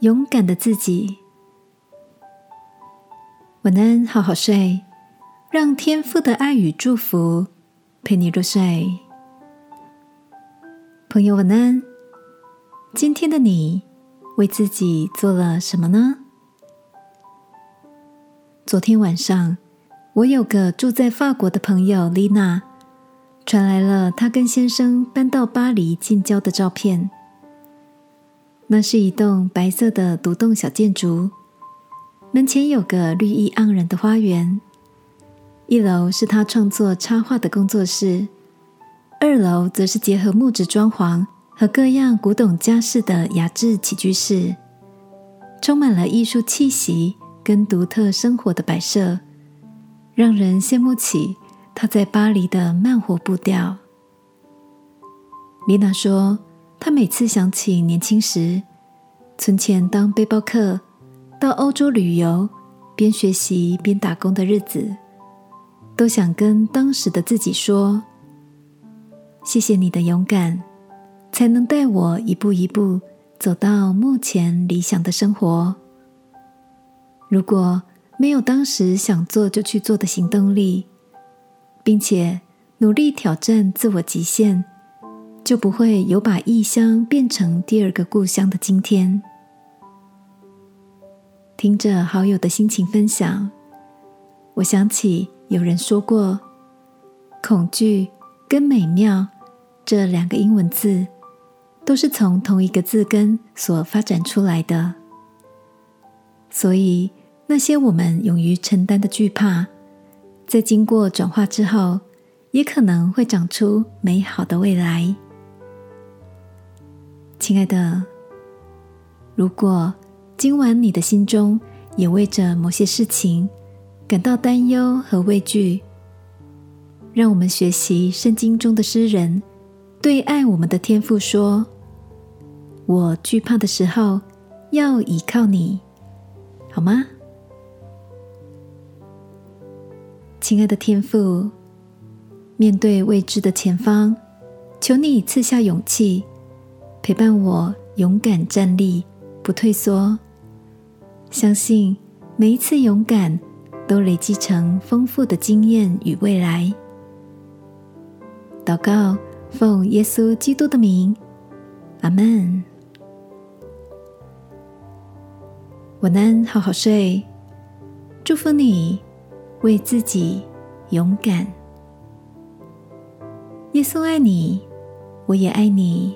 勇敢的自己，晚安，好好睡，让天父的爱与祝福陪你入睡。朋友，晚安。今天的你为自己做了什么呢？昨天晚上，我有个住在法国的朋友丽娜，传来了她跟先生搬到巴黎近郊的照片。那是一栋白色的独栋小建筑，门前有个绿意盎然的花园。一楼是他创作插画的工作室，二楼则是结合木质装潢和各样古董家饰的雅致起居室，充满了艺术气息跟独特生活的摆设，让人羡慕起他在巴黎的慢活步调。丽娜说。他每次想起年轻时存钱当背包客到欧洲旅游，边学习边打工的日子，都想跟当时的自己说：“谢谢你的勇敢，才能带我一步一步走到目前理想的生活。如果没有当时想做就去做的行动力，并且努力挑战自我极限。”就不会有把异乡变成第二个故乡的今天。听着好友的心情分享，我想起有人说过，恐惧跟美妙这两个英文字，都是从同一个字根所发展出来的。所以，那些我们勇于承担的惧怕，在经过转化之后，也可能会长出美好的未来。亲爱的，如果今晚你的心中也为着某些事情感到担忧和畏惧，让我们学习圣经中的诗人对爱我们的天父说：“我惧怕的时候，要依靠你，好吗？”亲爱的天父，面对未知的前方，求你赐下勇气。陪伴我勇敢站立，不退缩。相信每一次勇敢都累积成丰富的经验与未来。祷告，奉耶稣基督的名，阿门。晚安，好好睡。祝福你，为自己勇敢。耶稣爱你，我也爱你。